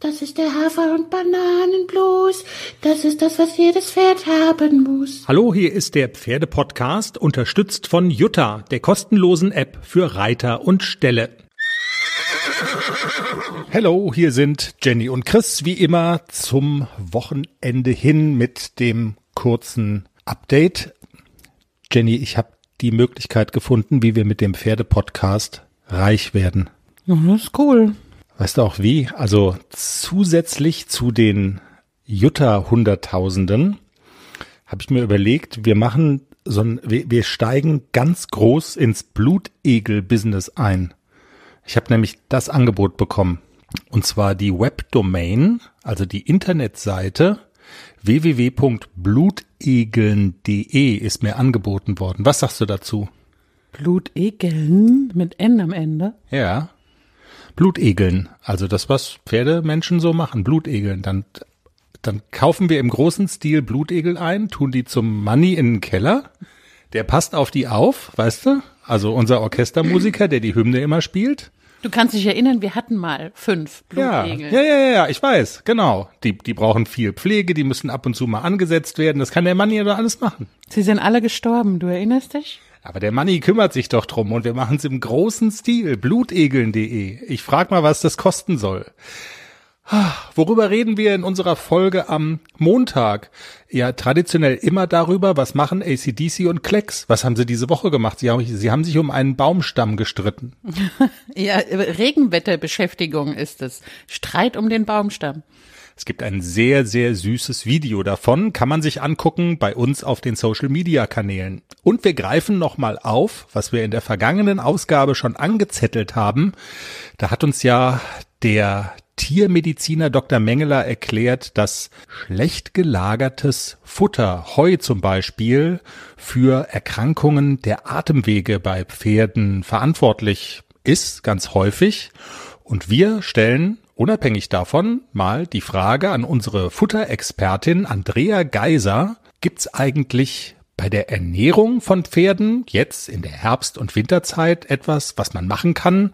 Das ist der Hafer- und Bananenblues. Das ist das, was jedes Pferd haben muss. Hallo, hier ist der Pferdepodcast, unterstützt von Jutta, der kostenlosen App für Reiter und Ställe. Hallo, hier sind Jenny und Chris, wie immer zum Wochenende hin mit dem kurzen Update. Jenny, ich habe die Möglichkeit gefunden, wie wir mit dem Pferdepodcast reich werden. Ja, das ist cool. Weißt du auch wie? Also zusätzlich zu den Jutta-Hunderttausenden habe ich mir überlegt, wir machen so ein, wir, wir steigen ganz groß ins Blutegel-Business ein. Ich habe nämlich das Angebot bekommen. Und zwar die Webdomain, also die Internetseite www.blutegeln.de ist mir angeboten worden. Was sagst du dazu? Blutegeln mit N am Ende? Ja. Blutegeln, also das, was Pferdemenschen so machen, Blutegeln. Dann, dann kaufen wir im großen Stil Blutegel ein, tun die zum Money in den Keller. Der passt auf die auf, weißt du? Also unser Orchestermusiker, der die Hymne immer spielt. Du kannst dich erinnern, wir hatten mal fünf Blutegel. ja, ja, ja, ja, ich weiß, genau. Die, die brauchen viel Pflege, die müssen ab und zu mal angesetzt werden. Das kann der Manni ja alles machen. Sie sind alle gestorben, du erinnerst dich? Aber der Manni kümmert sich doch drum und wir machen es im großen Stil. Blutegeln.de. Ich frag mal, was das kosten soll. Ah, Worüber reden wir in unserer Folge am Montag? Ja, traditionell immer darüber, was machen ACDC und Klecks? Was haben sie diese Woche gemacht? Sie haben, sie haben sich um einen Baumstamm gestritten. Ja, Regenwetterbeschäftigung ist es. Streit um den Baumstamm. Es gibt ein sehr, sehr süßes Video davon, kann man sich angucken bei uns auf den Social Media Kanälen. Und wir greifen nochmal auf, was wir in der vergangenen Ausgabe schon angezettelt haben. Da hat uns ja der Tiermediziner Dr. Mengeler erklärt, dass schlecht gelagertes Futter, Heu zum Beispiel, für Erkrankungen der Atemwege bei Pferden verantwortlich ist, ganz häufig. Und wir stellen unabhängig davon mal die Frage an unsere Futterexpertin Andrea Geiser, gibt's eigentlich bei der Ernährung von Pferden jetzt in der Herbst- und Winterzeit etwas, was man machen kann,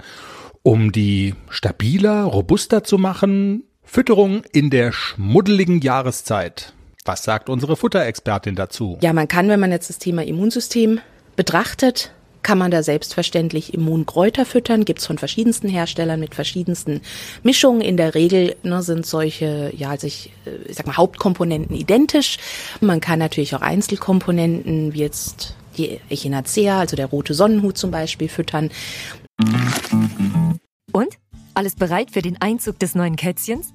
um die stabiler, robuster zu machen? Fütterung in der schmuddeligen Jahreszeit. Was sagt unsere Futterexpertin dazu? Ja, man kann, wenn man jetzt das Thema Immunsystem betrachtet, kann man da selbstverständlich Immunkräuter füttern. Gibt's von verschiedensten Herstellern mit verschiedensten Mischungen. In der Regel ne, sind solche, ja, sich, äh, ich sag mal, Hauptkomponenten identisch. Man kann natürlich auch Einzelkomponenten, wie jetzt die Echinacea, also der rote Sonnenhut zum Beispiel, füttern. Und? Alles bereit für den Einzug des neuen Kätzchens?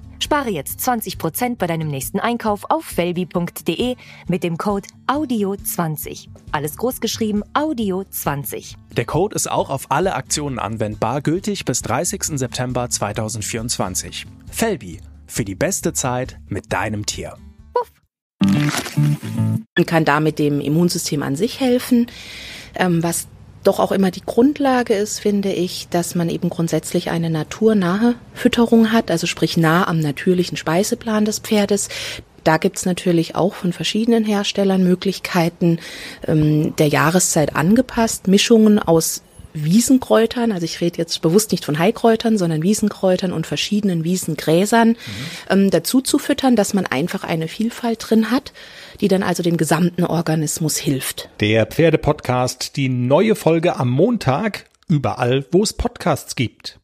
Spare jetzt 20% bei deinem nächsten Einkauf auf felbi.de mit dem Code AUDIO20. Alles groß geschrieben AUDIO20. Der Code ist auch auf alle Aktionen anwendbar, gültig bis 30. September 2024. Felbi, für die beste Zeit mit deinem Tier. und kann damit dem Immunsystem an sich helfen. Ähm, was doch auch immer die Grundlage ist, finde ich, dass man eben grundsätzlich eine naturnahe Fütterung hat, also sprich nah am natürlichen Speiseplan des Pferdes. Da gibt's natürlich auch von verschiedenen Herstellern Möglichkeiten ähm, der Jahreszeit angepasst, Mischungen aus Wiesenkräutern, also ich rede jetzt bewusst nicht von Heikräutern, sondern Wiesenkräutern und verschiedenen Wiesengräsern ähm, dazu zu füttern, dass man einfach eine Vielfalt drin hat, die dann also dem gesamten Organismus hilft. Der Pferdepodcast, die neue Folge am Montag, überall, wo es Podcasts gibt.